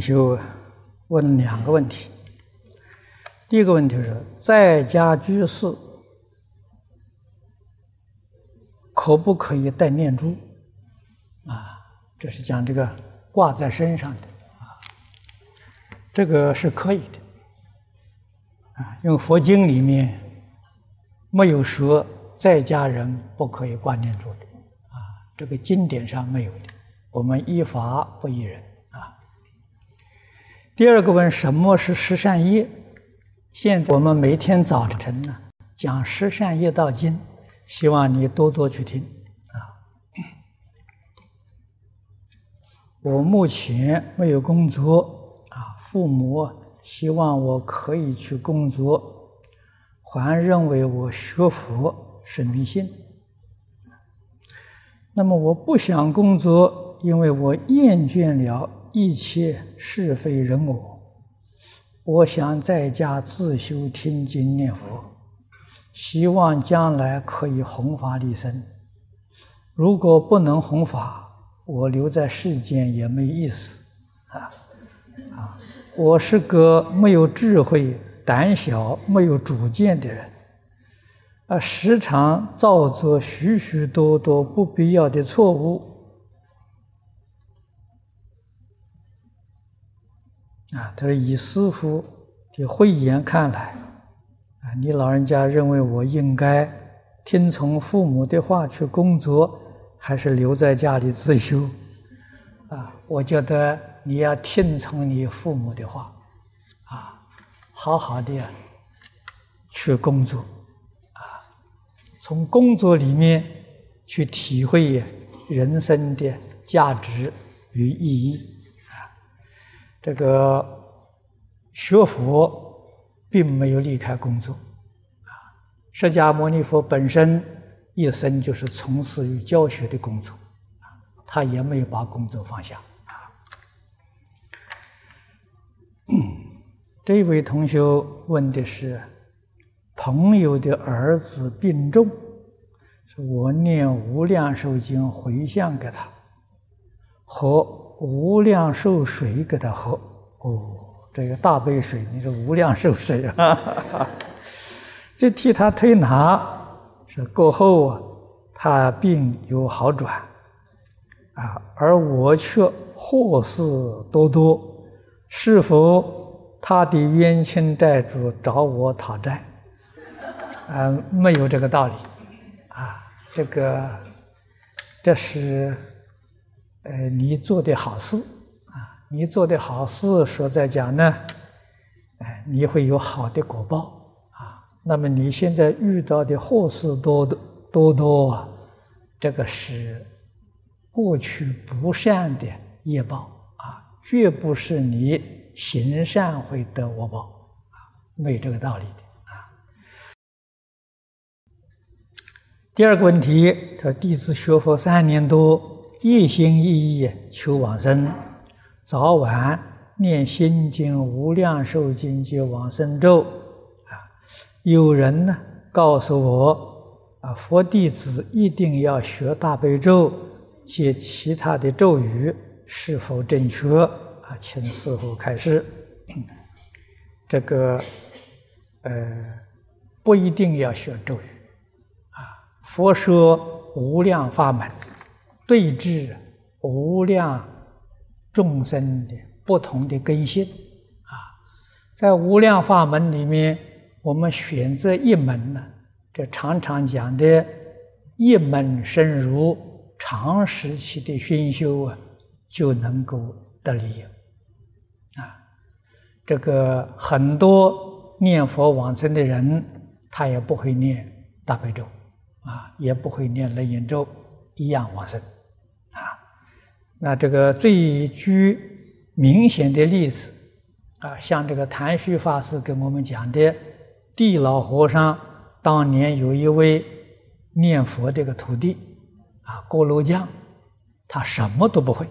就问两个问题。第一个问题是，在家居士可不可以带念珠？啊，这是讲这个挂在身上的啊，这个是可以的啊，因为佛经里面没有说在家人不可以挂念珠的啊，这个经典上没有的，我们依法不依人。第二个问什么是十善业？现在我们每天早晨呢讲十善业道经，希望你多多去听啊。我目前没有工作啊，父母希望我可以去工作，还认为我学佛是迷信。那么我不想工作，因为我厌倦了。一切是非人我，我想在家自修听经念佛，希望将来可以弘法利生。如果不能弘法，我留在世间也没意思啊！啊，我是个没有智慧、胆小、没有主见的人，啊，时常造作许许多多不必要的错误。啊，他说：“以师傅的慧眼看来，啊，你老人家认为我应该听从父母的话去工作，还是留在家里自修？啊，我觉得你要听从你父母的话，啊，好好的去工作，啊，从工作里面去体会人生的价值与意义。”这个学佛并没有离开工作啊，释迦牟尼佛本身一生就是从事于教学的工作，他也没有把工作放下。这位同学问的是朋友的儿子病重，说我念无量寿经回向给他和。无量寿水给他喝，哦，这个大杯水，你说无量寿水啊，就替他推拿，说过后啊，他病有好转，啊，而我却祸事多多，是否他的冤亲债主找我讨债？啊，没有这个道理，啊，这个，这是。呃，你做的好事啊，你做的好事，说在讲呢，哎，你会有好的果报啊。那么你现在遇到的祸事多多多多啊，这个是过去不善的业报啊，绝不是你行善会得果报啊，没有这个道理的啊。第二个问题，他弟子学佛三年多。一心一意求往生，早晚念心经、无量寿经及往生咒。啊，有人呢告诉我，啊，佛弟子一定要学大悲咒及其他的咒语，是否正确？啊，请师父开示。这个，呃，不一定要学咒语。啊，佛说无量法门。对治无量众生的不同的根性啊，在无量法门里面，我们选择一门呢，这常常讲的一门深入，长时期的熏修啊，就能够得利啊。这个很多念佛往生的人，他也不会念大悲咒啊，也不会念楞严咒，一样往生。那这个最具明显的例子啊，像这个谭旭法师跟我们讲的，地老和尚当年有一位念佛的个徒弟啊，锅炉匠，他什么都不会，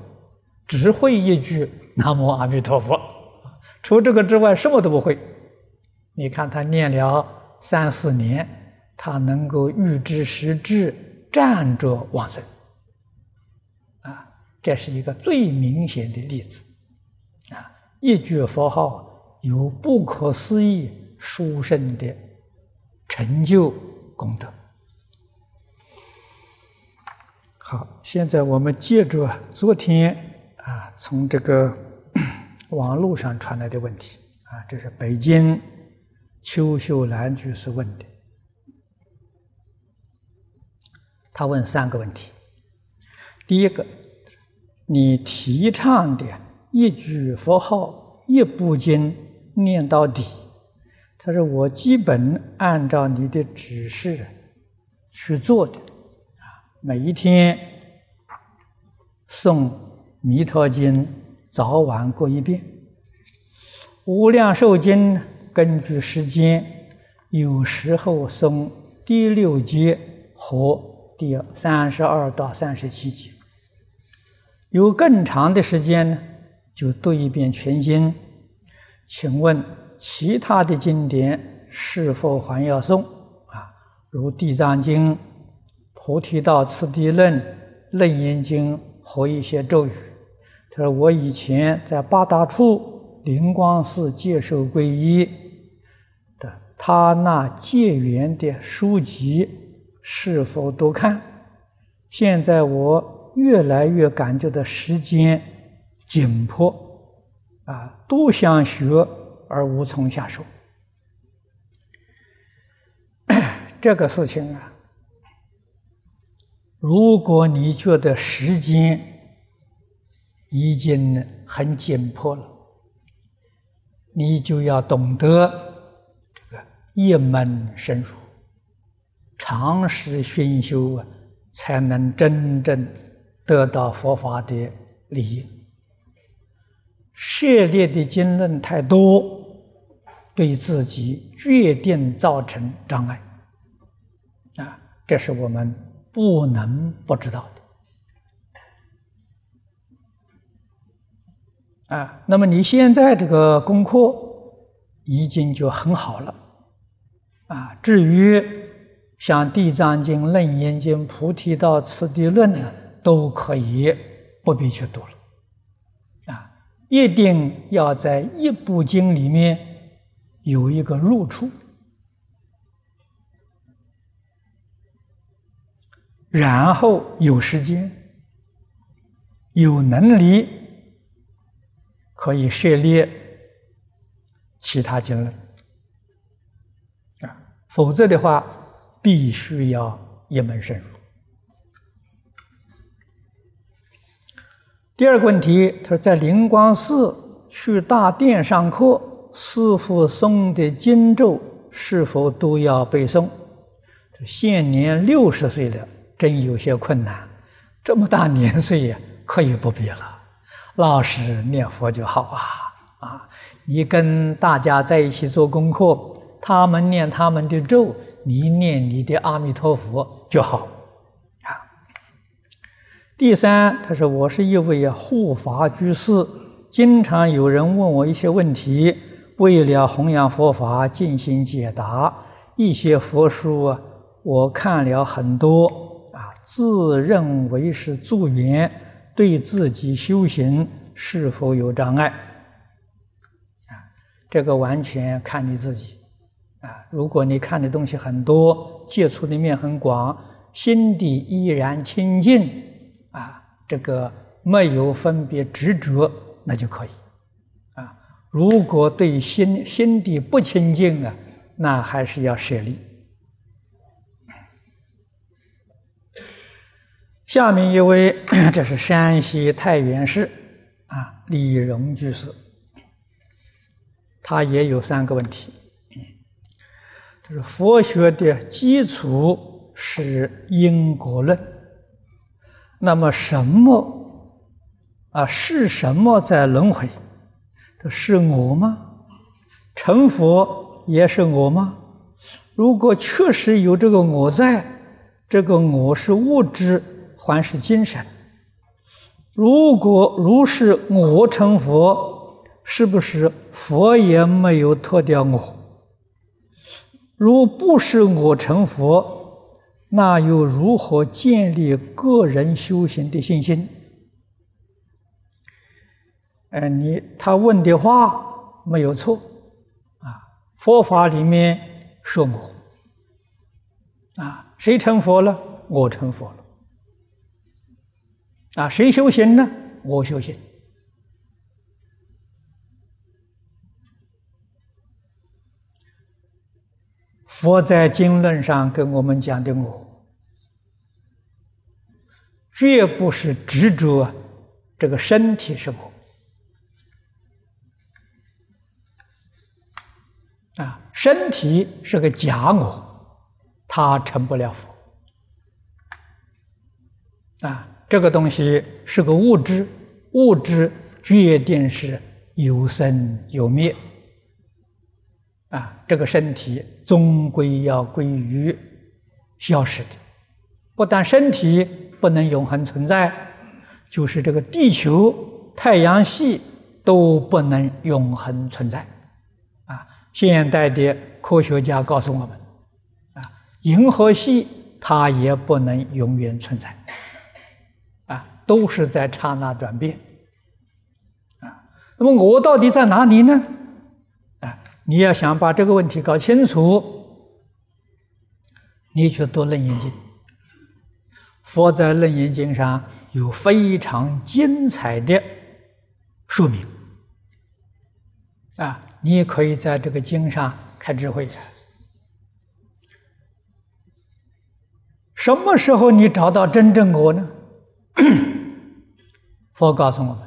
只会一句南无阿弥陀佛，除这个之外什么都不会。你看他念了三四年，他能够预知时至，站着往生。这是一个最明显的例子啊一句佛号有不可思议殊胜的成就功德。好，现在我们借助昨天啊，从这个 网络上传来的问题啊，这是北京邱秀兰居士问的。他问三个问题：第一个，你提倡的一句佛号、一部经念到底，他说我基本按照你的指示去做的。每一天诵《弥陀经》，早晚各一遍；《无量寿经》根据时间，有时候诵第六节和第三十二到三十七节；有更长的时间呢，就读一遍全经。请问其他的经典是否还要诵？啊，如《地藏经》。菩提道次第论、楞严经和一些咒语。他说：“我以前在八大处灵光寺接受皈依的，他那戒缘的书籍是否都看？现在我越来越感觉到时间紧迫，啊，多想学而无从下手。这个事情啊。”如果你觉得时间已经很紧迫了，你就要懂得这个一门深入，长时熏修啊，才能真正得到佛法的利益。涉猎的经论太多，对自己决定造成障碍啊！这是我们。不能不知道的啊！那么你现在这个功课已经就很好了啊。至于像《地藏经》《楞严经》《菩提道次第论》呢，都可以不必去读了啊。一定要在一部经里面有一个入处。然后有时间、有能力，可以涉猎其他经论啊；否则的话，必须要一门深入。第二个问题，他说在灵光寺去大殿上课，师傅诵的经咒是否都要背诵？现年六十岁了。真有些困难，这么大年岁呀，可以不必了，老实念佛就好啊！啊，你跟大家在一起做功课，他们念他们的咒，你念你的阿弥陀佛就好。第三，他说我是一位护法居士，经常有人问我一些问题，为了弘扬佛法进行解答，一些佛书啊，我看了很多啊。自认为是助缘，对自己修行是否有障碍？啊，这个完全看你自己。啊，如果你看的东西很多，接触的面很广，心底依然清净，这个没有分别执着，那就可以。啊，如果对心心地不清净啊，那还是要舍离。下面一位，这是山西太原市啊李荣居士，他也有三个问题。他说：“佛学的基础是因果论，那么什么啊？是什么在轮回？是我吗？成佛也是我吗？如果确实有这个我在，这个我是物质。”还是精神。如果如是我成佛，是不是佛也没有脱掉我？如不是我成佛，那又如何建立个人修行的信心？呃，你他问的话没有错，啊，佛法里面说我，啊，谁成佛了？我成佛了，啊，谁修行呢？我修行。佛在经论上跟我们讲的我，绝不是执着这个身体是我啊，身体是个假我，他成不了佛啊。这个东西是个物质，物质决定是有生有灭。啊，这个身体终归要归于消失的。不但身体不能永恒存在，就是这个地球、太阳系都不能永恒存在。啊，现代的科学家告诉我们，啊，银河系它也不能永远存在。啊，都是在刹那转变。啊，那么我到底在哪里呢？你要想把这个问题搞清楚，你去读《楞严经》。佛在《楞严经》上有非常精彩的说明，啊，你也可以在这个经上开智慧。什么时候你找到真正我呢？佛告诉我们：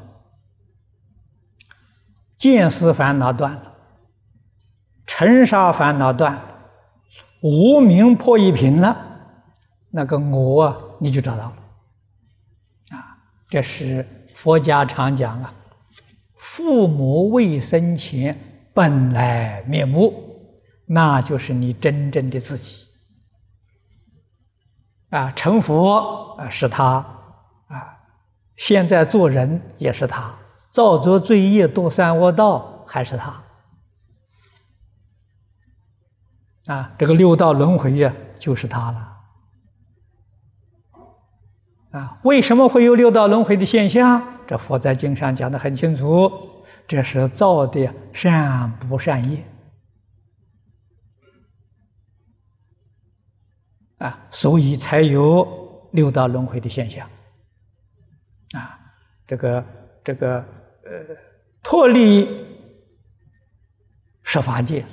见思烦恼断了。尘沙烦恼断，无名破一品了，那个我你就找到了。啊，这是佛家常讲啊，父母未生前本来面目，那就是你真正的自己。啊，成佛啊是他，啊，现在做人也是他，造作罪业堕三恶道还是他。啊，这个六道轮回呀，就是他了。啊，为什么会有六道轮回的现象？这佛在经上讲的很清楚，这是造的善不善业。啊，所以才有六道轮回的现象。啊，这个这个呃，脱离十法界了。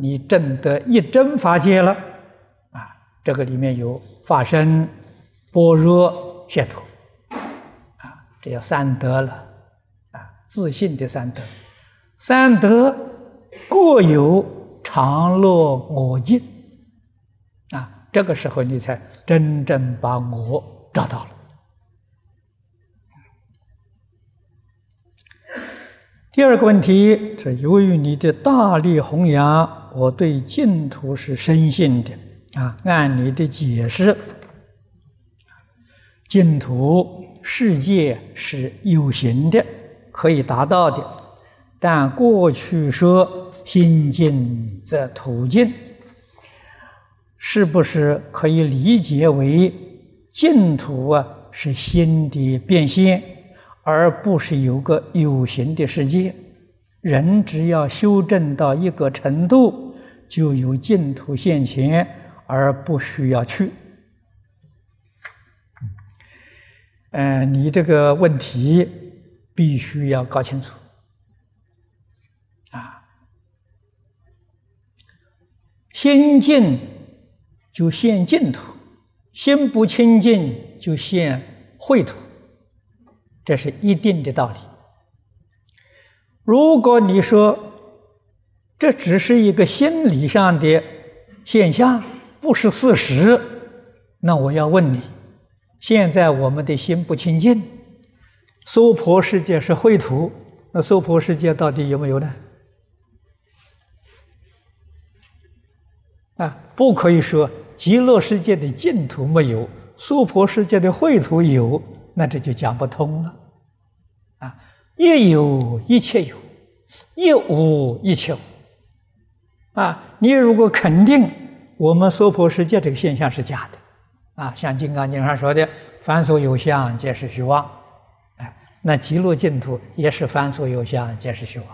你证得一真法界了，啊，这个里面有法身、般若、解脱，啊，这叫三德了，啊，自信的三德，三德各有常乐我净，啊，这个时候你才真正把我找到了。第二个问题是由于你的大力弘扬。我对净土是深信的啊！按你的解释，净土世界是有形的，可以达到的。但过去说心净则土净，是不是可以理解为净土啊是心的变现，而不是有个有形的世界？人只要修正到一个程度，就有净土现前，而不需要去。嗯，你这个问题必须要搞清楚啊！心净就现净土，心不清净就现秽土，这是一定的道理。如果你说这只是一个心理上的现象，不是事实，那我要问你：现在我们的心不清净，娑婆世界是秽土，那娑婆世界到底有没有呢？啊，不可以说极乐世界的净土没有，娑婆世界的秽土有，那这就讲不通了。一有一切有，一无一切无。啊，你如果肯定我们娑婆世界这个现象是假的，啊，像《金刚经》上说的“凡所有相，皆是虚妄”，哎，那极乐净土也是凡所有相，皆是虚妄，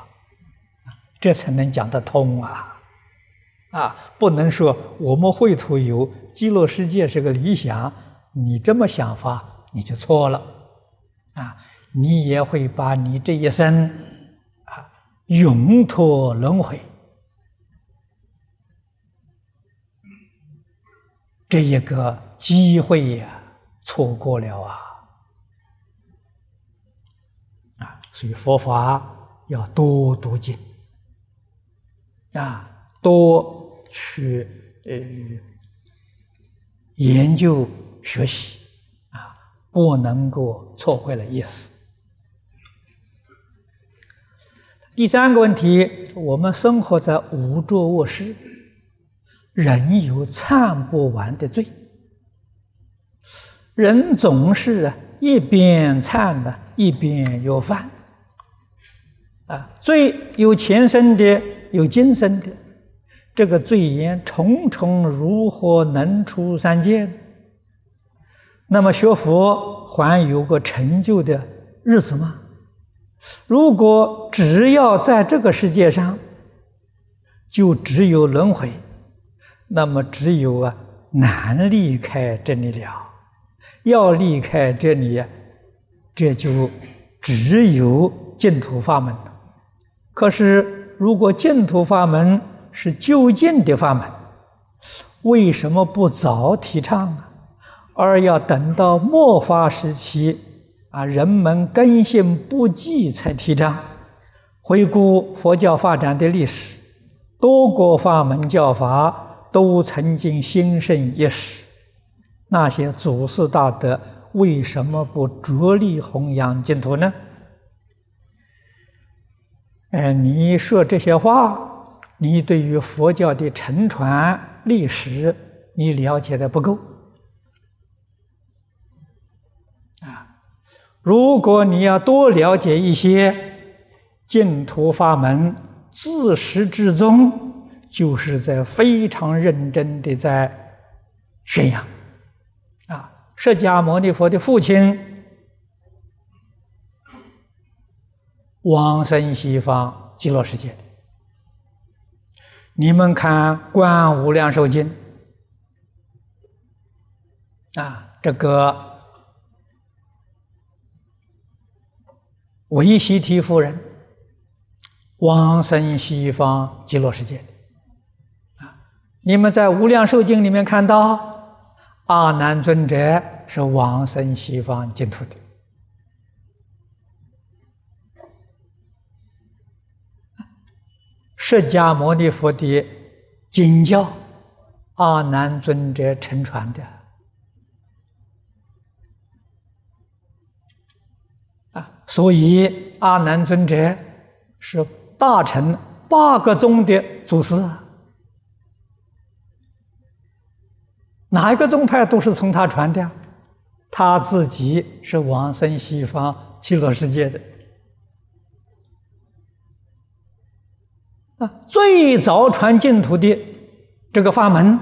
这才能讲得通啊！啊，不能说我们秽土有极乐世界是个理想，你这么想法你就错了啊！你也会把你这一生啊永脱轮回。这一个机会呀，错过了啊！啊，所以佛法要多读经啊，多去呃研究学习啊，不能够错会了意思。第三个问题，我们生活在五座卧室。人有忏不完的罪，人总是啊一边忏呢，一边又犯。啊，罪有前生的，有今生的，这个罪业重重，如何能出三界？那么学佛还有个成就的日子吗？如果只要在这个世界上，就只有轮回。那么只有啊，难离开这里了。要离开这里，这就只有净土法门了。可是，如果净土法门是究竟的法门，为什么不早提倡啊？而要等到末法时期啊，人们根性不济才提倡？回顾佛教发展的历史，多国法门教法。都曾经兴盛一时，那些祖师大德为什么不着力弘扬净土呢？哎，你说这些话，你对于佛教的沉传历史，你了解的不够如果你要多了解一些净土法门，自始至终。就是在非常认真的在宣扬啊！释迦牟尼佛的父亲往生西方极乐世界。你们看《观无量寿经》啊，这个维西提夫人往生西方极乐世界。你们在《无量寿经》里面看到，阿难尊者是往生西方净土的。释迦牟尼佛的经教，阿难尊者承传的。所以阿难尊者是大乘八个宗的祖师。哪一个宗派都是从他传的，他自己是往生西方极乐世界的。啊，最早传净土的这个法门，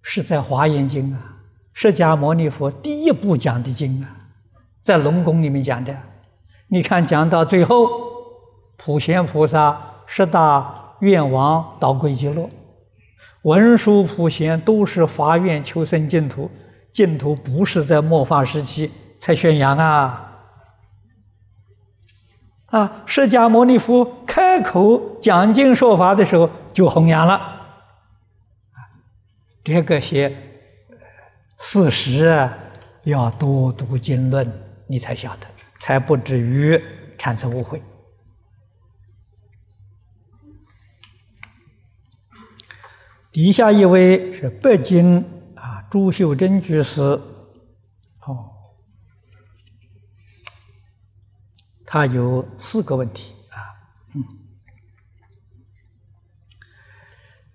是在《华严经》啊，释迦牟尼佛第一部讲的经啊，在龙宫里面讲的。你看，讲到最后，普贤菩萨十大愿王导归极乐。文殊普贤都是发愿求生净土，净土不是在末法时期才宣扬啊！啊，释迦牟尼佛开口讲经说法的时候就弘扬了。这个些事实，要多读经论，你才晓得，才不至于产生误会。底下一位是北京啊，朱秀珍居士，哦，他有四个问题啊。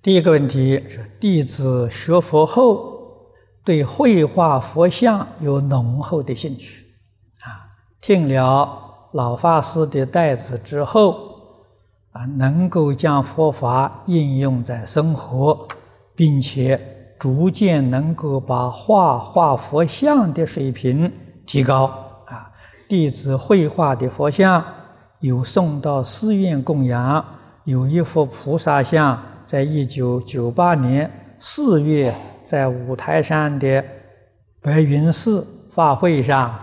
第一个问题是弟子学佛后对绘画佛像有浓厚的兴趣，听了老法师的带子之后。啊，能够将佛法应用在生活，并且逐渐能够把画画佛像的水平提高。啊，弟子绘画的佛像有送到寺院供养，有一幅菩萨像，在一九九八年四月在五台山的白云寺法会上，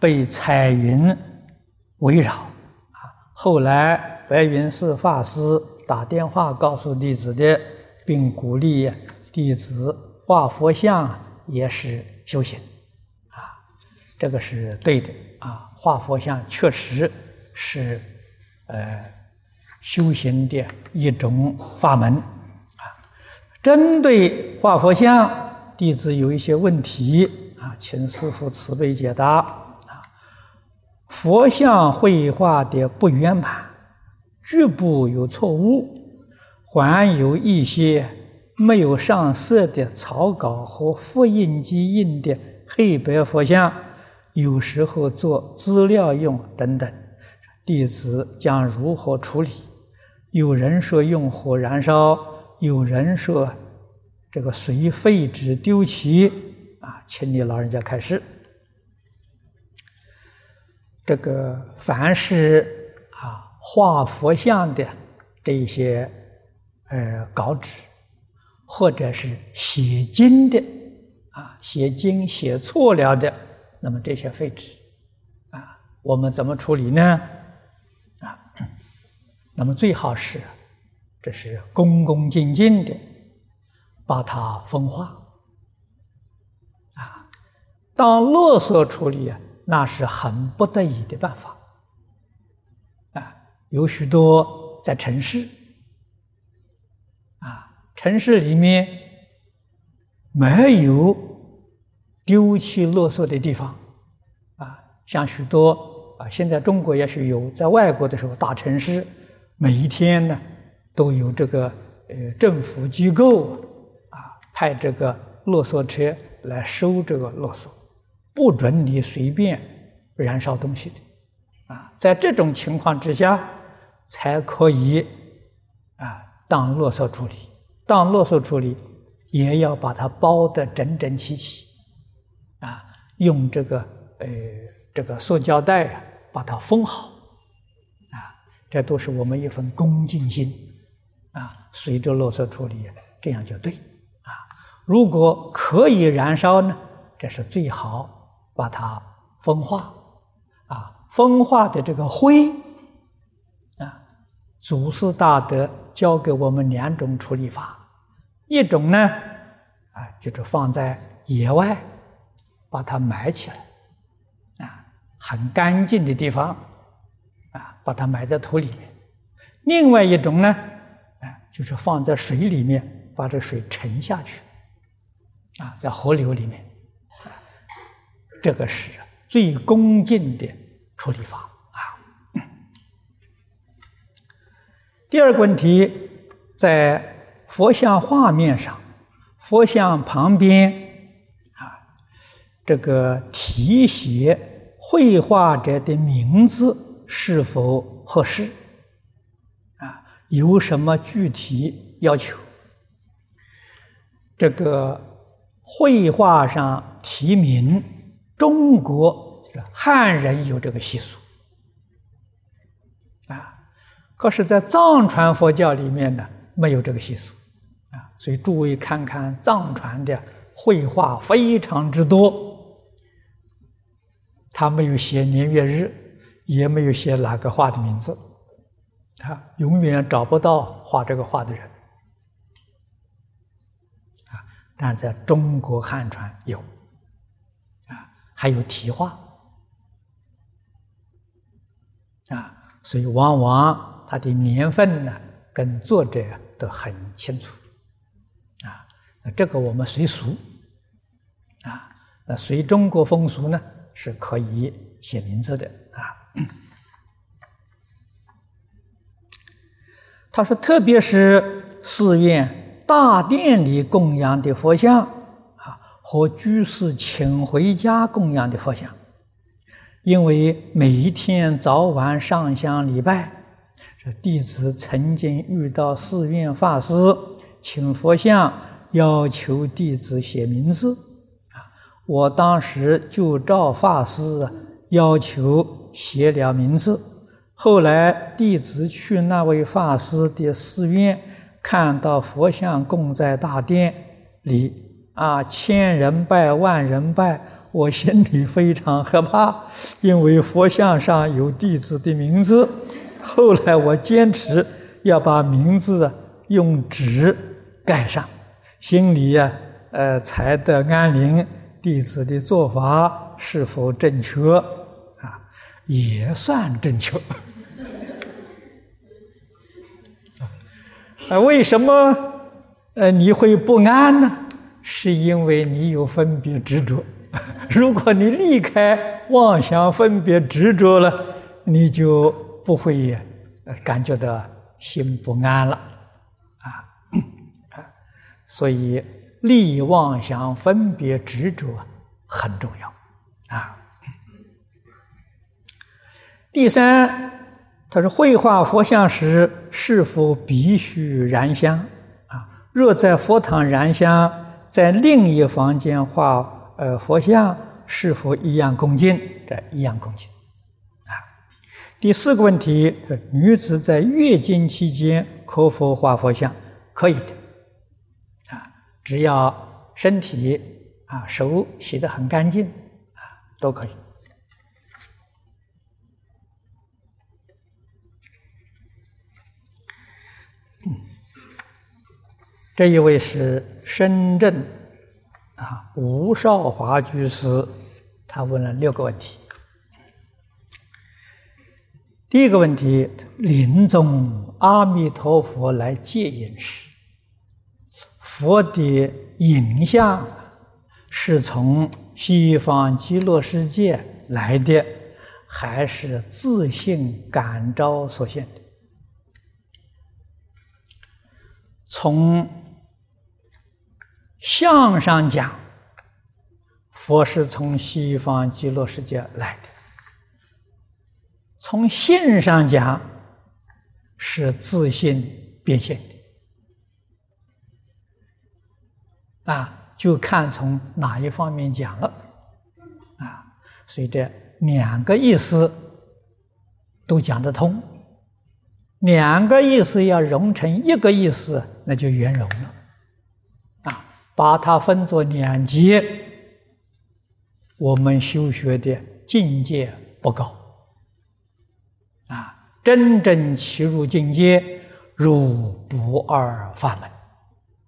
被彩云围绕，啊，后来白云寺法师打电话告诉弟子的，并鼓励弟子画佛像也是修行。啊这个是对的啊，画佛像确实是呃修行的一种法门啊。针对画佛像，弟子有一些问题啊，请师父慈悲解答。佛像绘画的不圆满，局部有错误，还有一些没有上色的草稿和复印机印的黑白佛像。有时候做资料用等等，弟子将如何处理？有人说用火燃烧，有人说这个随废纸丢弃啊，请你老人家开示。这个凡是啊画佛像的这一些呃稿纸，或者是写经的啊写经写错了的。那么这些废纸，啊，我们怎么处理呢？啊，那么最好是，这是恭恭敬敬的把它风化，啊，当垃圾处理啊，那是很不得已的办法，啊，有许多在城市，啊，城市里面没有。丢弃垃圾的地方，啊，像许多啊，现在中国也许有，在外国的时候，大城市每一天呢都有这个呃政府机构啊派这个垃圾车来收这个垃圾，不准你随便燃烧东西的，啊，在这种情况之下才可以啊当垃圾处理，当垃圾处理也要把它包得整整齐齐。啊，用这个呃这个塑胶袋啊，把它封好，啊，这都是我们一份恭敬心，啊，随着垃圾处理，这样就对，啊，如果可以燃烧呢，这是最好把它风化，啊，风化的这个灰，啊，祖师大德教给我们两种处理法，一种呢，啊，就是放在野外。把它埋起来，啊，很干净的地方，啊，把它埋在土里面。另外一种呢，啊，就是放在水里面，把这水沉下去，啊，在河流里面，这个是最恭敬的处理法啊。第二个问题，在佛像画面上，佛像旁边啊。这个题写绘画者的名字是否合适？啊，有什么具体要求？这个绘画上题名，中国就是汉人有这个习俗，啊，可是，在藏传佛教里面呢，没有这个习俗，啊，所以诸位看看藏传的绘画非常之多。他没有写年月日，也没有写哪个画的名字，他永远找不到画这个画的人。啊，但在中国汉传有，还有题画，啊，所以往往他的年份呢，跟作者都很清楚，啊，那这个我们随俗，啊，那随中国风俗呢？是可以写名字的啊。他说，特别是寺院大殿里供养的佛像，和居士请回家供养的佛像，因为每一天早晚上香礼拜，这弟子曾经遇到寺院法师请佛像，要求弟子写名字。我当时就照法师要求写了名字。后来弟子去那位法师的寺院，看到佛像供在大殿里，啊，千人拜万人拜，我心里非常害怕，因为佛像上有弟子的名字。后来我坚持要把名字用纸盖上，心里呀，呃，才得安宁。弟子的做法是否正确？啊，也算正确。啊，为什么呃你会不安呢？是因为你有分别执着。如果你离开妄想分别执着了，你就不会感觉到心不安了。啊，所以。利妄想分别执着很重要啊。第三，他说绘画佛像时是否必须燃香啊？若在佛堂燃香，在另一房间画呃佛像，是否一样恭敬？这一样恭敬啊。第四个问题，女子在月经期间可否画佛像？可以的啊。只要身体啊手洗得很干净啊都可以。这一位是深圳啊吴少华居士，他问了六个问题。第一个问题：临终阿弥陀佛来接引时。佛的影像是从西方极乐世界来的，还是自性感召所现的？从相上讲，佛是从西方极乐世界来的；从性上讲，是自信变现的。啊，就看从哪一方面讲了，啊，所以这两个意思都讲得通，两个意思要融成一个意思，那就圆融了，把它分作两节，我们修学的境界不高，啊，真正切入境界，入不二法门。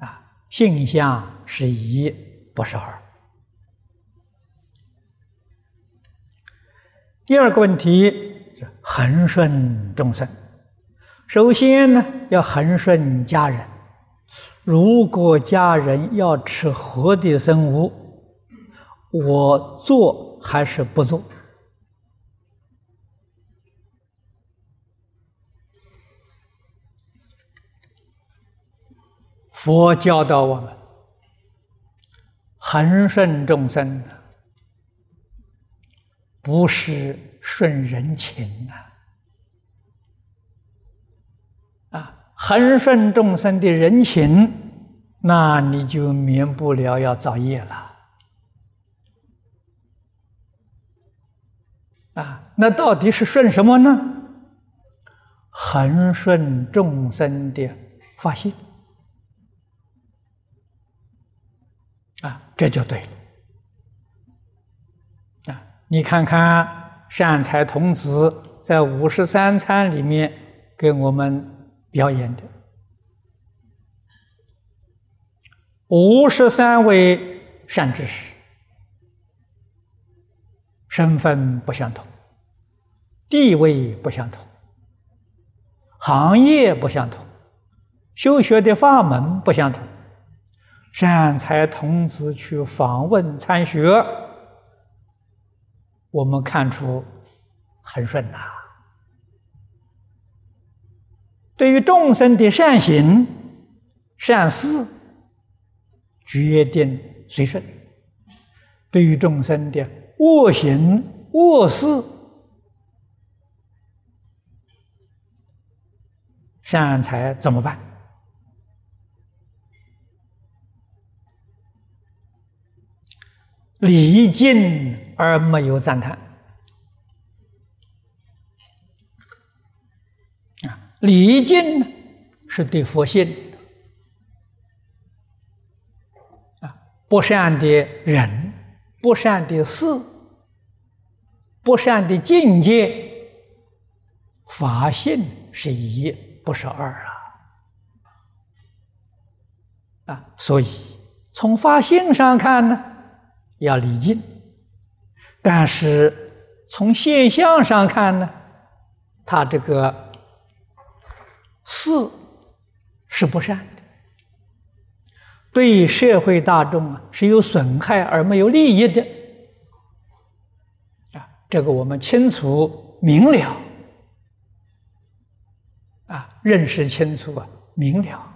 啊性相是一，不是二。第二个问题是，恒顺众生。首先呢，要恒顺家人。如果家人要吃活的生物，我做还是不做？佛教导我们恒顺众生，不是顺人情啊！恒顺众生的人情，那你就免不了要造业了。啊，那到底是顺什么呢？恒顺众生的发心。啊，这就对了。啊，你看看善财童子在五十三参里面给我们表演的。五十三位善知识，身份不相同，地位不相同，行业不相同，修学的法门不相同。善财童子去访问参学，我们看出很顺呐。对于众生的善行、善事，决定随顺；对于众生的恶行、恶事，善财怎么办？礼敬而没有赞叹。礼敬呢是对佛性啊，不善的人，不善的事，不善的境界，法性是一，不是二啊。啊，所以从法性上看呢，要礼敬；但是从现象上看呢，他这个四是不善的，对社会大众啊是有损害而没有利益的。啊，这个我们清楚明了，啊，认识清楚啊，明了。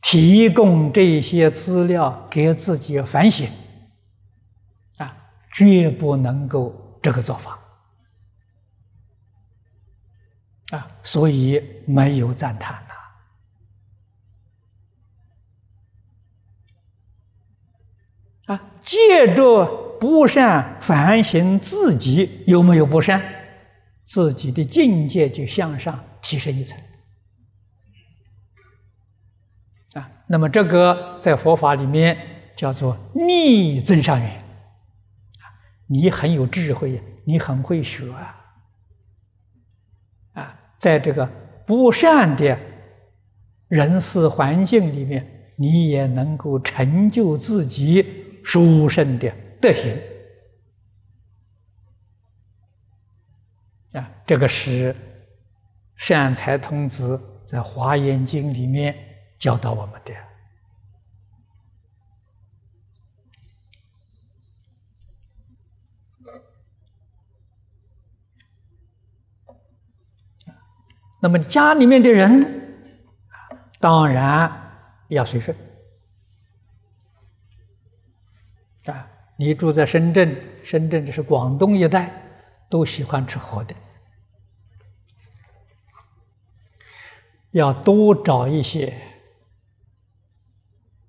提供这些资料给自己反省，啊，绝不能够这个做法，啊，所以没有赞叹呐，啊，借着不善反省自己有没有不善，自己的境界就向上提升一层。啊，那么这个在佛法里面叫做逆增上缘。你很有智慧，你很会学，啊，在这个不善的人事环境里面，你也能够成就自己殊胜的德行。啊，这个是善财童子在《华严经》里面。教导我们的。那么家里面的人，当然要随顺。啊，你住在深圳，深圳这是广东一带，都喜欢吃活的，要多找一些。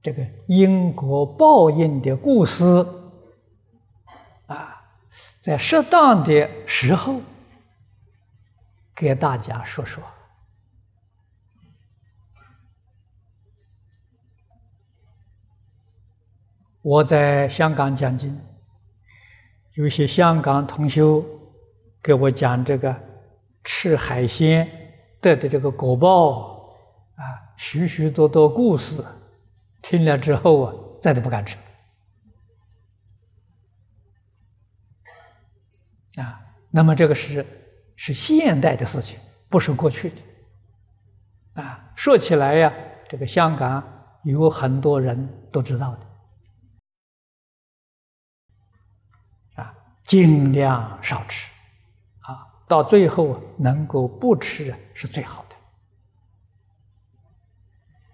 这个因果报应的故事啊，在适当的时候给大家说说。我在香港讲经，有些香港同修给我讲这个吃海鲜得的这个果报啊，许许多多故事。听了之后啊，再都不敢吃啊。那么这个是是现代的事情，不是过去的啊。说起来呀，这个香港有很多人都知道的啊，尽量少吃啊，到最后能够不吃是最好的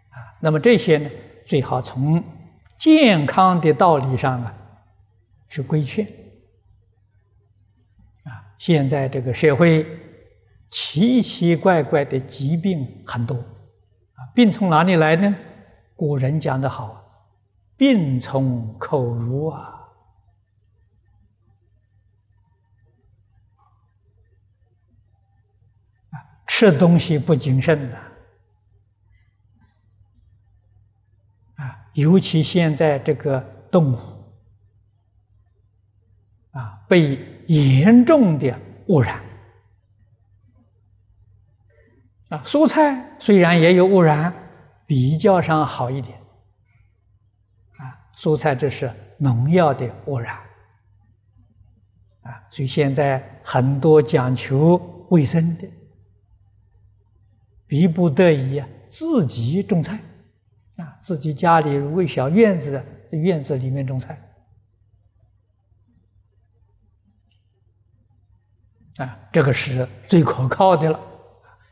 啊。那么这些呢？最好从健康的道理上啊去规劝！现在这个社会奇奇怪怪的疾病很多啊，病从哪里来呢？古人讲的好，病从口入啊！吃东西不谨慎的。尤其现在这个动物啊，被严重的污染。啊，蔬菜虽然也有污染，比较上好一点。啊，蔬菜这是农药的污染。啊，所以现在很多讲求卫生的，逼不得已啊，自己种菜。啊，自己家里如果小院子，在院子里面种菜，啊，这个是最可靠的了。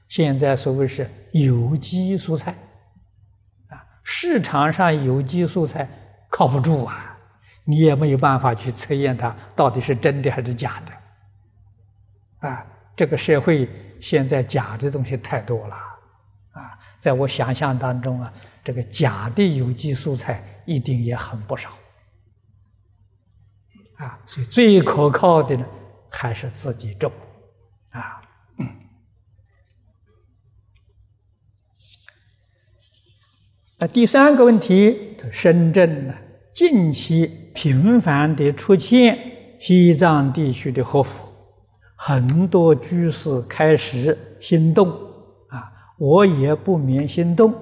现在所谓是有机蔬菜，啊，市场上有机蔬菜靠不住啊，你也没有办法去测验它到底是真的还是假的。啊，这个社会现在假的东西太多了，啊，在我想象当中啊，这个假的有机蔬菜一定也很不少。啊，所以最可靠的呢，还是自己种，啊。那第三个问题，深圳呢，近期频繁的出现西藏地区的活佛，很多居士开始心动，啊，我也不免心动。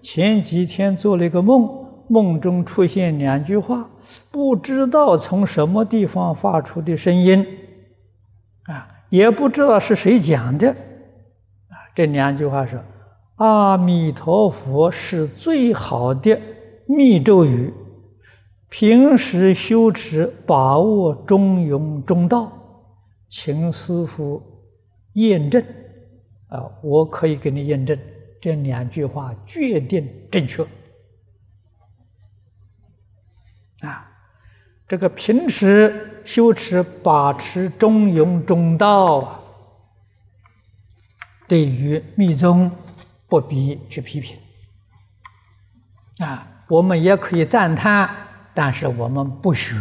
前几天做了一个梦，梦中出现两句话。不知道从什么地方发出的声音，也不知道是谁讲的，啊，这两句话说：“阿弥陀佛是最好的密咒语，平时修持把握中庸中道，请师傅验证。”啊，我可以给你验证，这两句话决定正确，啊。这个平时修持把持中庸中道啊，对于密宗不必去批评啊，我们也可以赞叹，但是我们不学，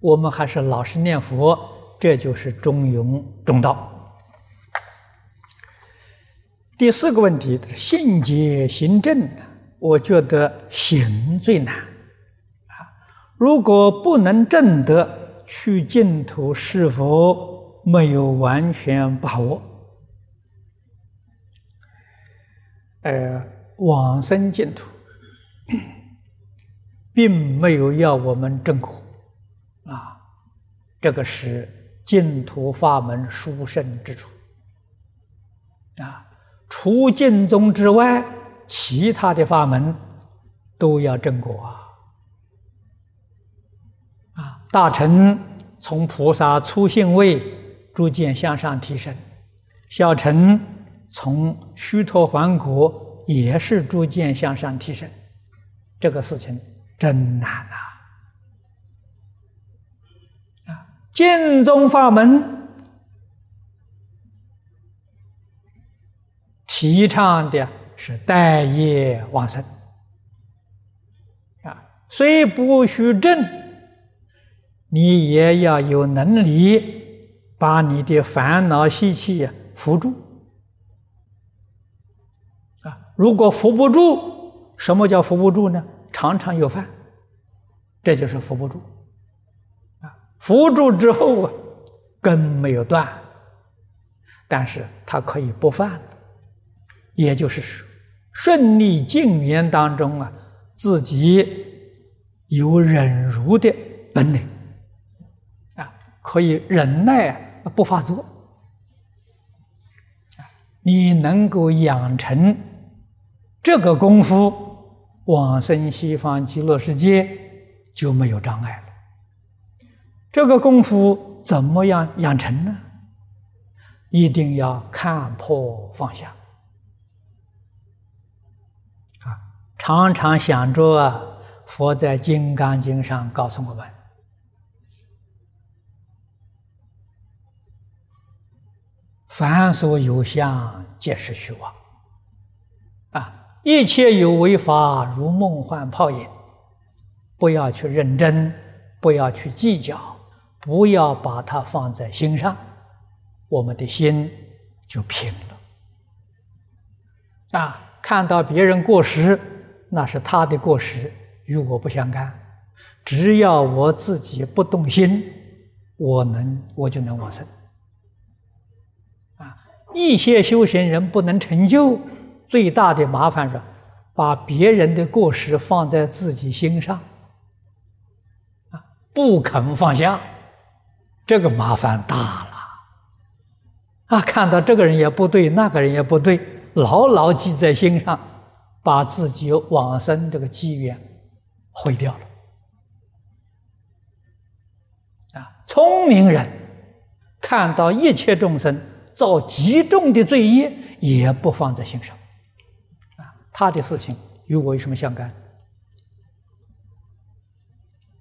我们还是老实念佛，这就是中庸中道。第四个问题，信解行正，我觉得行最难。啊如果不能证得去净土，是否没有完全把握？呃，往生净土，并没有要我们证果啊，这个是净土法门殊胜之处啊。除净宗之外，其他的法门都要证果啊。大乘从菩萨初性位逐渐向上提升，小乘从虚脱还果也是逐渐向上提升，这个事情真难呐！啊，净宗法门提倡的是待业往生，啊，虽不许证。你也要有能力把你的烦恼习气扶住啊！如果扶不住，什么叫扶不住呢？常常有犯，这就是扶不住啊！扶住之后啊，根没有断，但是它可以不犯，也就是说，顺利境缘当中啊，自己有忍辱的本领。可以忍耐不发作，你能够养成这个功夫，往生西方极乐世界就没有障碍了。这个功夫怎么样养成呢？一定要看破放下啊！常常想着啊，佛在《金刚经》上告诉我们。凡所有相，皆是虚妄。啊，一切有为法，如梦幻泡影。不要去认真，不要去计较，不要把它放在心上，我们的心就平了。啊，看到别人过失，那是他的过失，与我不相干。只要我自己不动心，我能，我就能往生。一些修行人不能成就，最大的麻烦是把别人的过失放在自己心上，啊，不肯放下，这个麻烦大了。啊，看到这个人也不对，那个人也不对，牢牢记在心上，把自己往生这个机缘毁掉了。啊，聪明人看到一切众生。造极重的罪业，也不放在心上，啊，他的事情与我有什么相干？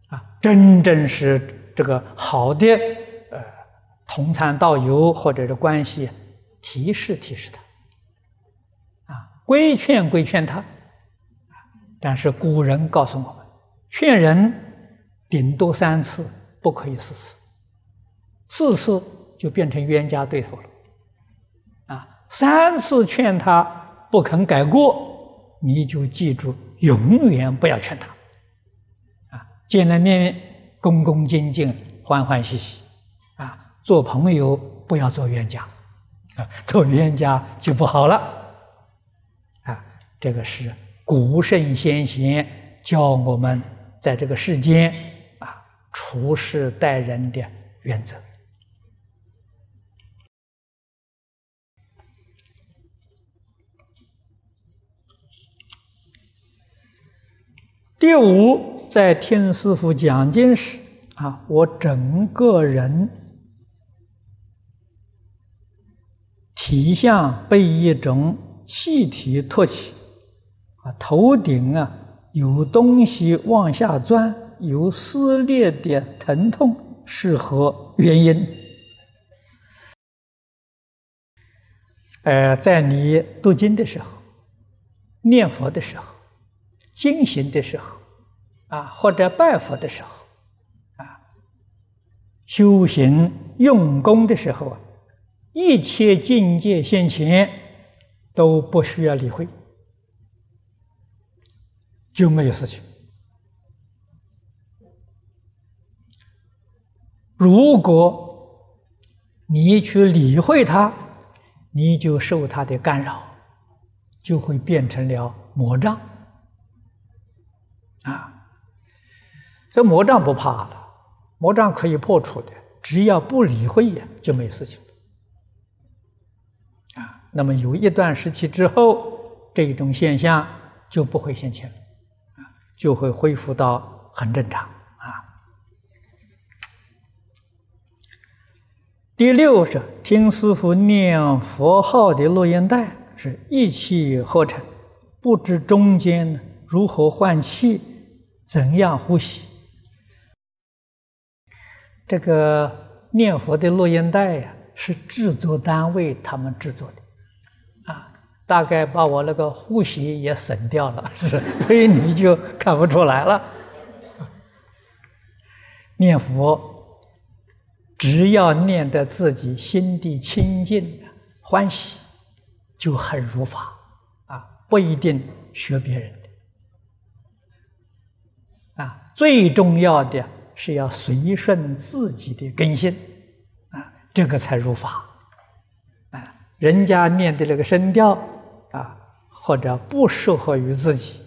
啊，真正是这个好的呃同参道友或者是关系，提示提示他，啊，规劝规劝他，但是古人告诉我们，劝人顶多三次，不可以四次，四次就变成冤家对头了。三次劝他不肯改过，你就记住，永远不要劝他。啊，见了面恭恭敬敬、欢欢喜喜，啊，做朋友不要做冤家。啊做冤家就不好了，啊，这个是古圣先贤教我们在这个世间啊处事待人的原则。第五，在听师傅讲经时，啊，我整个人。体相被一种气体托起，啊，头顶啊有东西往下钻，有撕裂的疼痛，是何原因？呃，在你读经的时候、念佛的时候、进行的时候，啊，或者拜佛的时候，啊，修行用功的时候啊。一切境界现前，都不需要理会，就没有事情。如果你去理会它，你就受它的干扰，就会变成了魔障。啊，这魔障不怕了，魔障可以破除的，只要不理会呀，就没有事情。啊那么有一段时期之后，这种现象就不会现前了，就会恢复到很正常啊。第六是听师傅念佛号的录音带是一气呵成，不知中间呢如何换气，怎样呼吸。这个念佛的录音带呀，是制作单位他们制作的。啊大概把我那个呼吸也省掉了，是，所以你就看不出来了。念佛，只要念得自己心地清净、欢喜，就很如法啊，不一定学别人最重要的是要随顺自己的根性，啊，这个才入法。啊，人家念的那个声调。啊，或者不适合于自己，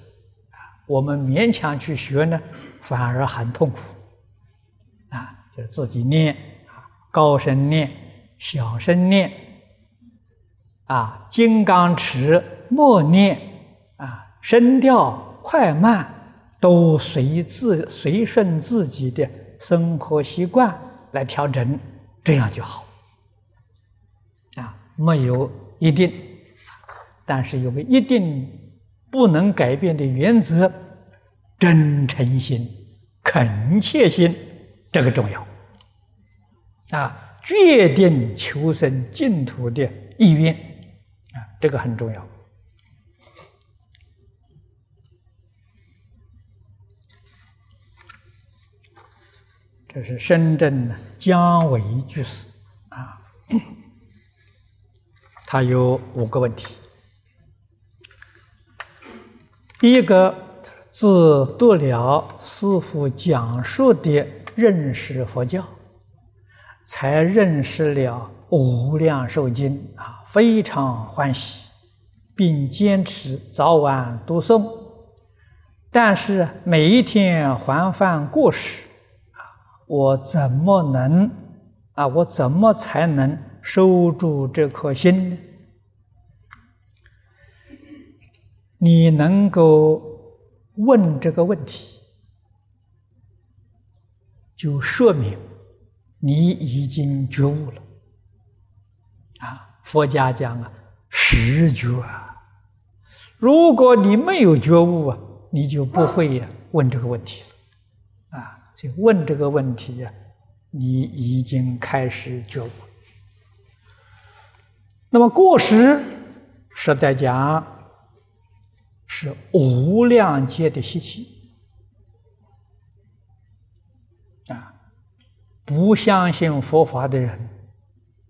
啊，我们勉强去学呢，反而很痛苦，啊，就是自己念，啊，高声念，小声念，啊，金刚持默念，啊，声调快慢都随自随顺自己的生活习惯来调整，这样就好，啊，没有一定。但是有个一定不能改变的原则：真诚心、恳切心，这个重要。啊，决定求生净土的意愿，啊，这个很重要。这是深圳的姜维居士啊，他有五个问题。第一个，自读了师父讲述的认识佛教，才认识了《无量寿经》啊，非常欢喜，并坚持早晚读诵。但是每一天还犯过失，我怎么能啊？我怎么才能收住这颗心呢？你能够问这个问题，就说明你已经觉悟了。啊，佛家讲啊，实觉啊。如果你没有觉悟啊，你就不会问这个问题。就问这个问题呀，你已经开始觉悟。那么过失是在讲。是无量劫的习气啊！不相信佛法的人，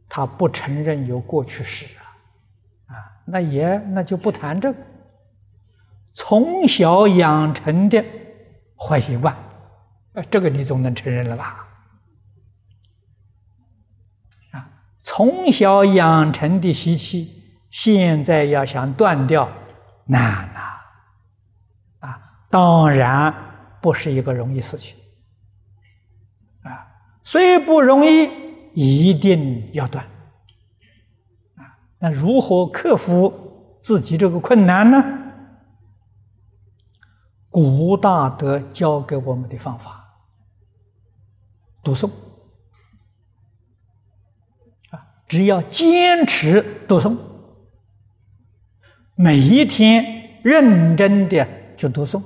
他不承认有过去式啊，啊，那也那就不谈这个。从小养成的坏习惯，啊，这个你总能承认了吧？啊，从小养成的习气。现在要想断掉难呐，啊，当然不是一个容易事情，啊，虽不容易，一定要断，啊，那如何克服自己这个困难呢？古大德教给我们的方法，读诵，啊，只要坚持读诵。每一天认真的去读诵，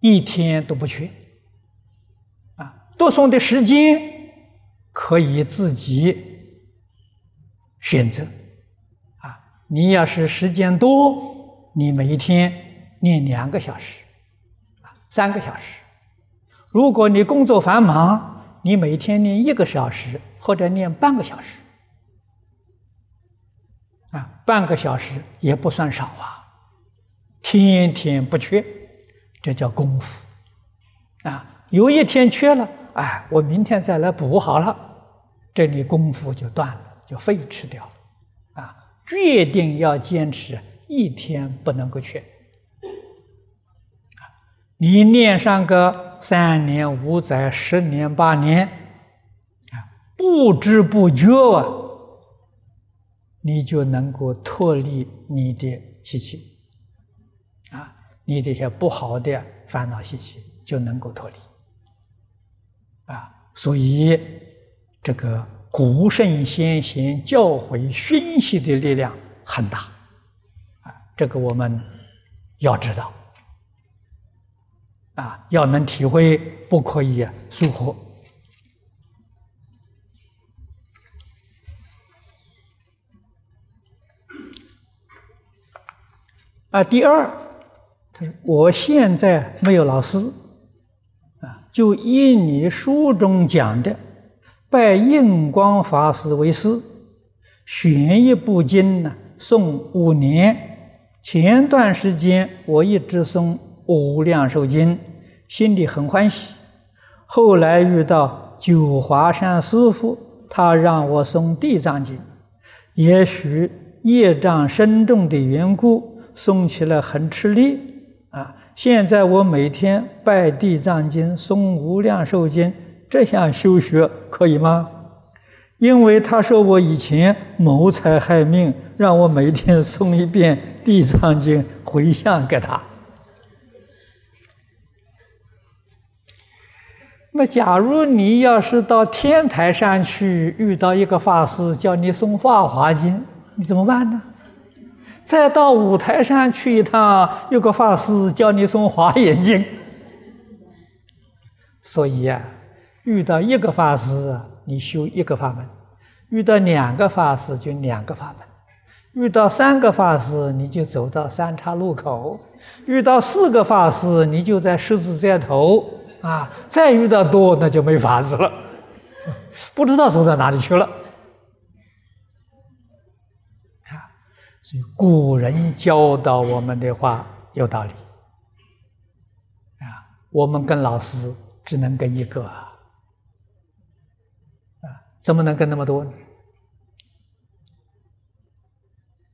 一天都不缺。啊，读诵的时间可以自己选择。啊，你要是时间多，你每一天念两个小时，三个小时。如果你工作繁忙，你每天念一个小时或者念半个小时。啊，半个小时也不算少啊，天天不缺，这叫功夫。啊，有一天缺了，哎，我明天再来补好了，这里功夫就断了，就废吃掉了。啊，决定要坚持，一天不能够缺。你念上个三年、五载、十年、八年，啊，不知不觉啊。你就能够脱离你的习气，啊，你这些不好的烦恼习气就能够脱离，啊，所以这个古圣先贤教诲熏习的力量很大，啊，这个我们要知道，啊，要能体会，不可以疏忽。啊，第二，他说：“我现在没有老师，啊，就依你书中讲的，拜印光法师为师，选一部经呢，诵五年。前段时间我一直诵《无量寿经》，心里很欢喜。后来遇到九华山师傅，他让我诵《地藏经》，也许业障深重的缘故。”诵起来很吃力啊！现在我每天拜地藏经、诵无量寿经，这样修学可以吗？因为他说我以前谋财害命，让我每天诵一遍地藏经回向给他。那假如你要是到天台山去遇到一个法师叫你诵《法华经》，你怎么办呢？再到五台山去一趟，有个法师教你诵华严经。所以呀，遇到一个法师，你修一个法门；遇到两个法师，就两个法门；遇到三个法师，你就走到三岔路口；遇到四个法师，你就在十字街头啊！再遇到多，那就没法子了，不知道走到哪里去了。啊所以古人教导我们的话有道理啊，我们跟老师只能跟一个啊，啊，怎么能跟那么多呢？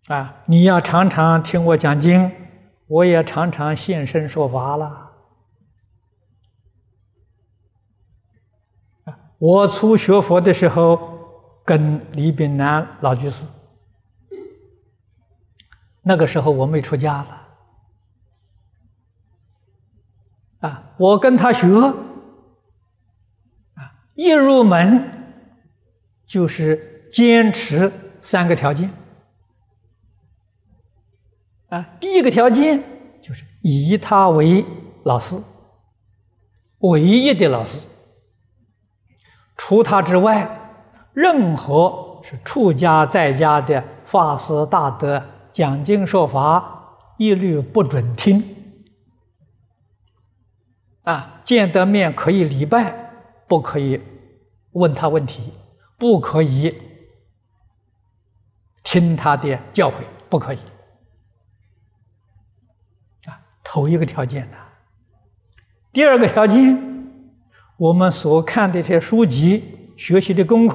啊，你要常常听我讲经，我也常常现身说法了。我初学佛的时候，跟李炳南老居士。那个时候我没出家了，啊，我跟他学，啊，一入门就是坚持三个条件，啊，第一个条件就是以他为老师，唯一的老师，除他之外，任何是出家在家的法师大德。讲经说法一律不准听。啊，见得面可以礼拜，不可以问他问题，不可以听他的教诲，不可以。啊，头一个条件呢。第二个条件，我们所看的这些书籍、学习的功课，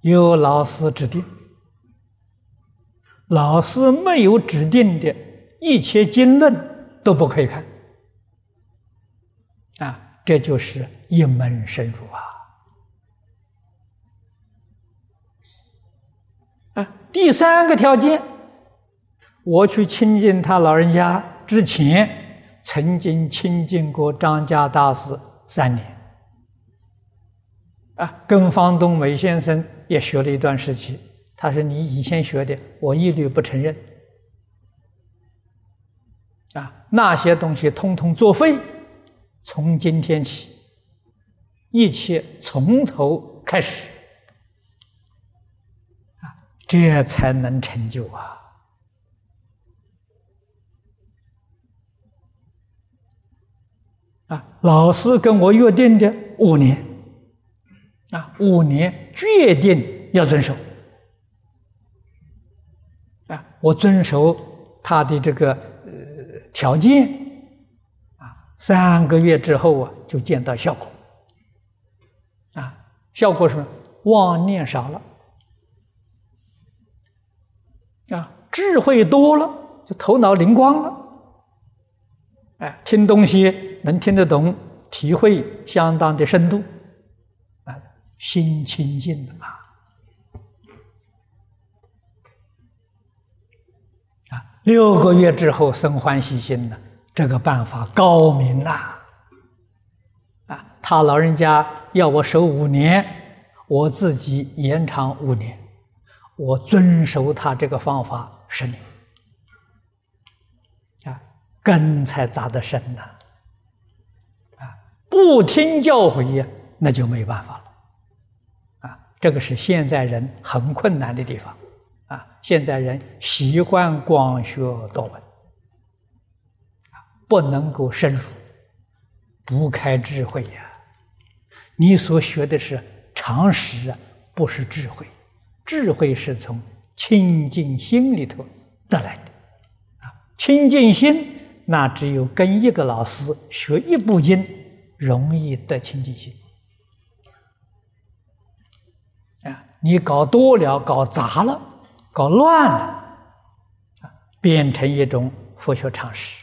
由老师指定。老师没有指定的一切经论都不可以看。啊，这就是一门深入啊！啊，第三个条件，我去亲近他老人家之前。曾经亲近过张家大师三年，啊，跟方东梅先生也学了一段时期。他说：“你以前学的，我一律不承认。啊，那些东西通通作废。从今天起，一切从头开始，啊，这才能成就啊。”啊，老师跟我约定的五年，啊，五年决定要遵守，啊，我遵守他的这个呃条件，啊，三个月之后啊，就见到效果，啊，效果是妄念少了，啊，智慧多了，就头脑灵光了。哎，听东西能听得懂，体会相当的深度，啊，心清净的，啊，六个月之后生欢喜心了，这个办法高明呐，啊，他老人家要我守五年，我自己延长五年，我遵守他这个方法十年。啊根才扎得深呐，不听教诲呀，那就没办法了，啊，这个是现在人很困难的地方，啊，现在人喜欢光学多闻，不能够深入，不开智慧呀，你所学的是常识啊，不是智慧，智慧是从清净心里头得来的，啊，清净心。那只有跟一个老师学一部经，容易得清净心。啊，你搞多了，搞杂了，搞乱了，啊，变成一种佛学常识。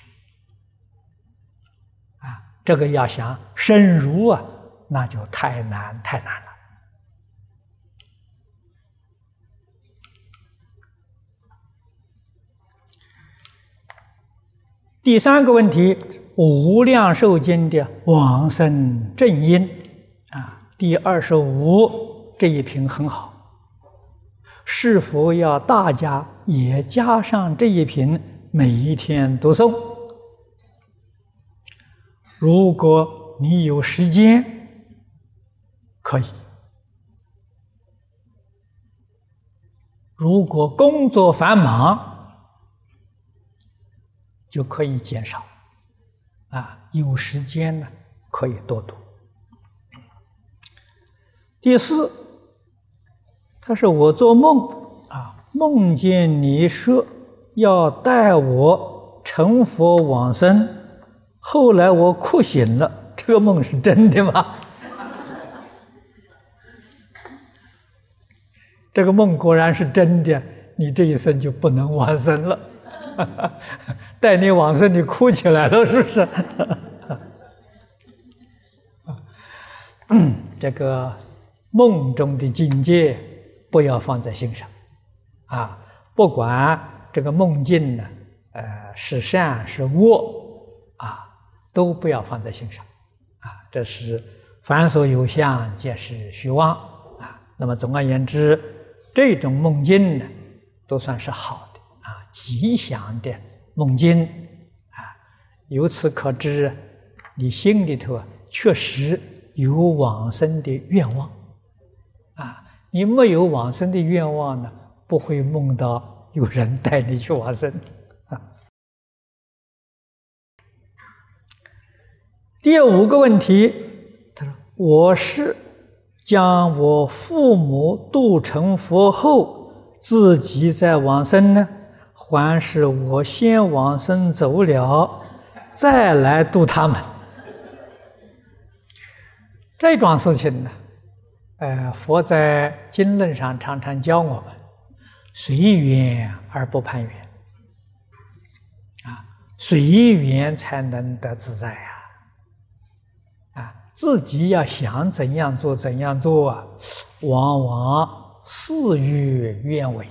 啊，这个要想深入啊，那就太难太难了。第三个问题，《无量寿经》的往生正因。啊，第二十五这一品很好，是否要大家也加上这一品，每一天读诵？如果你有时间，可以；如果工作繁忙，就可以减少，啊，有时间呢可以多读。第四，他说我做梦啊，梦见你说要带我成佛往生，后来我哭醒了，这个梦是真的吗？这个梦果然是真的，你这一生就不能往生了。带你往生，你哭起来了，是不是？这个梦中的境界不要放在心上，啊，不管这个梦境呢，呃，是善是恶，啊，都不要放在心上，啊，这是凡所有相，皆是虚妄，啊，那么总而言之，这种梦境呢，都算是好的，啊，吉祥的。梦境啊，由此可知，你心里头啊确实有往生的愿望啊。你没有往生的愿望呢，不会梦到有人带你去往生。啊，第五个问题，他说：“我是将我父母度成佛后，自己再往生呢，还是我先往生走了，再来度他们？”这桩事情呢，呃，佛在经论上常常教我们：随缘而不攀缘，啊，随缘才能得自在啊！啊，自己要想怎样做怎样做啊，往往事与愿违，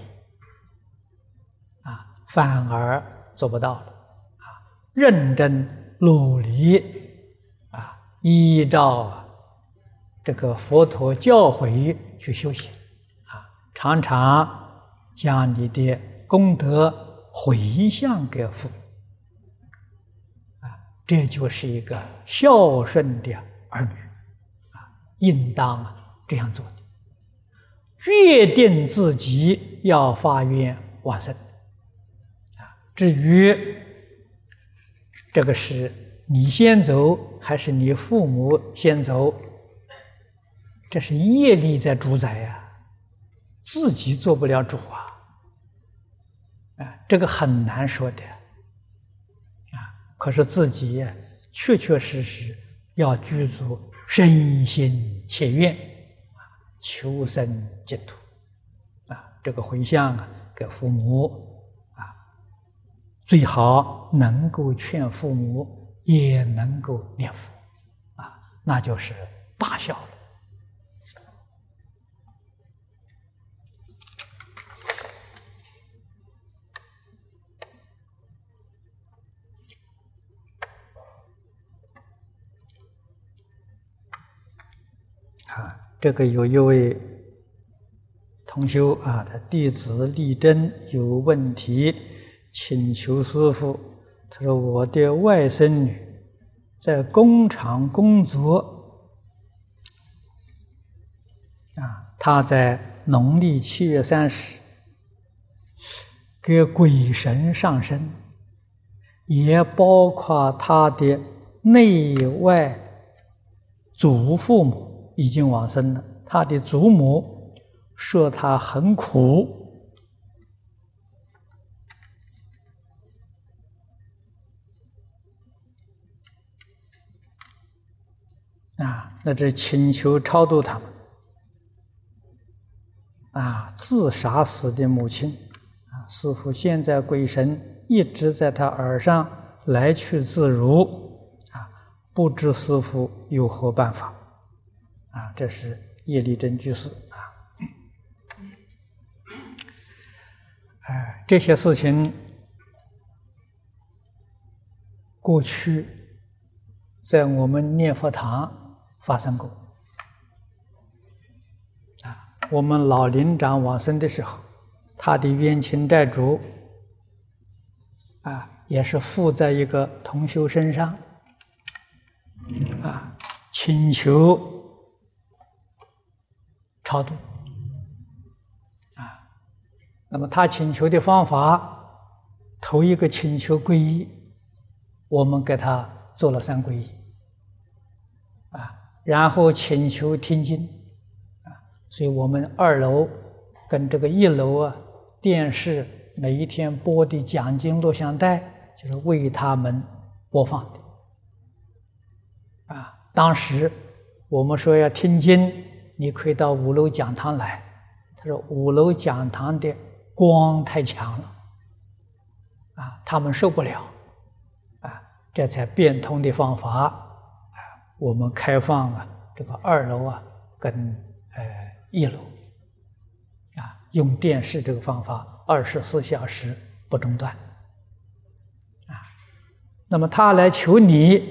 反而做不到了。啊，认真努力，啊，依照。这个佛陀教诲去修行，啊，常常将你的功德回向给父母，啊，这就是一个孝顺的儿女，啊，应当这样做的。决定自己要发愿往生，至于这个是你先走还是你父母先走？这是业力在主宰呀，自己做不了主啊，啊，这个很难说的，啊，可是自己确确实实要具足身心切愿，求生净土，啊，这个回向啊，给父母，最好能够劝父母，也能够念佛，啊，那就是大孝了。这个有一位同修啊，他弟子力争有问题，请求师傅。他说：“我的外甥女在工厂工作，啊，她在农历七月三十给鬼神上身，也包括她的内外祖父母。”已经往生了，他的祖母说他很苦啊，那这请求超度他们啊，自杀死的母亲啊，师傅现在鬼神一直在他耳上来去自如啊，不知师傅有何办法？啊，这是叶利珍居士啊！哎，这些事情过去在我们念佛堂发生过啊。我们老林长往生的时候，他的冤亲债主啊，也是附在一个同修身上啊，请求。超度啊，那么他请求的方法，头一个请求皈依，我们给他做了三皈依，然后请求听经啊，所以我们二楼跟这个一楼啊，电视每一天播的讲经录像带，就是为他们播放的啊。当时我们说要听经。你可以到五楼讲堂来，他说五楼讲堂的光太强了，啊，他们受不了，啊，这才变通的方法，我们开放啊这个二楼啊跟呃一楼，啊，用电视这个方法二十四小时不中断，啊，那么他来求你，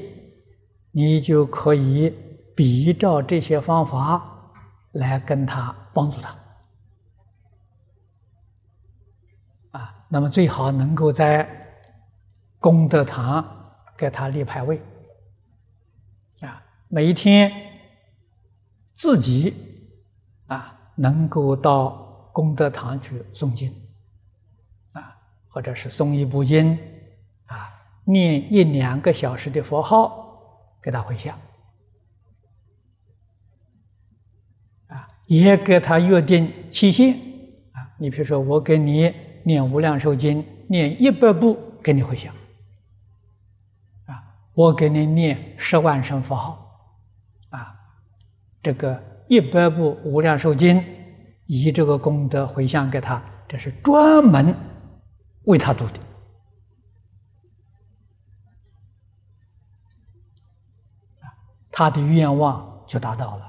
你就可以比照这些方法。来跟他帮助他。啊，那么最好能够在功德堂给他立牌位，每一天自己啊。能够到功德堂去诵经，啊，或者是诵一部经，啊，念一两个小时的佛号给他回向，啊，也给他约定期限，啊，你比如说我给你念无量寿经，念一百部给你回向，啊，我给你念十万声佛号，啊，这个一百部无量寿经。以这个功德回向给他，这是专门为他读的他的愿望就达到了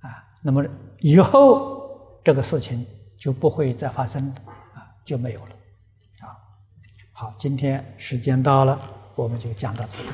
啊。那么以后这个事情就不会再发生了啊，就没有了啊。好，今天时间到了，我们就讲到这里。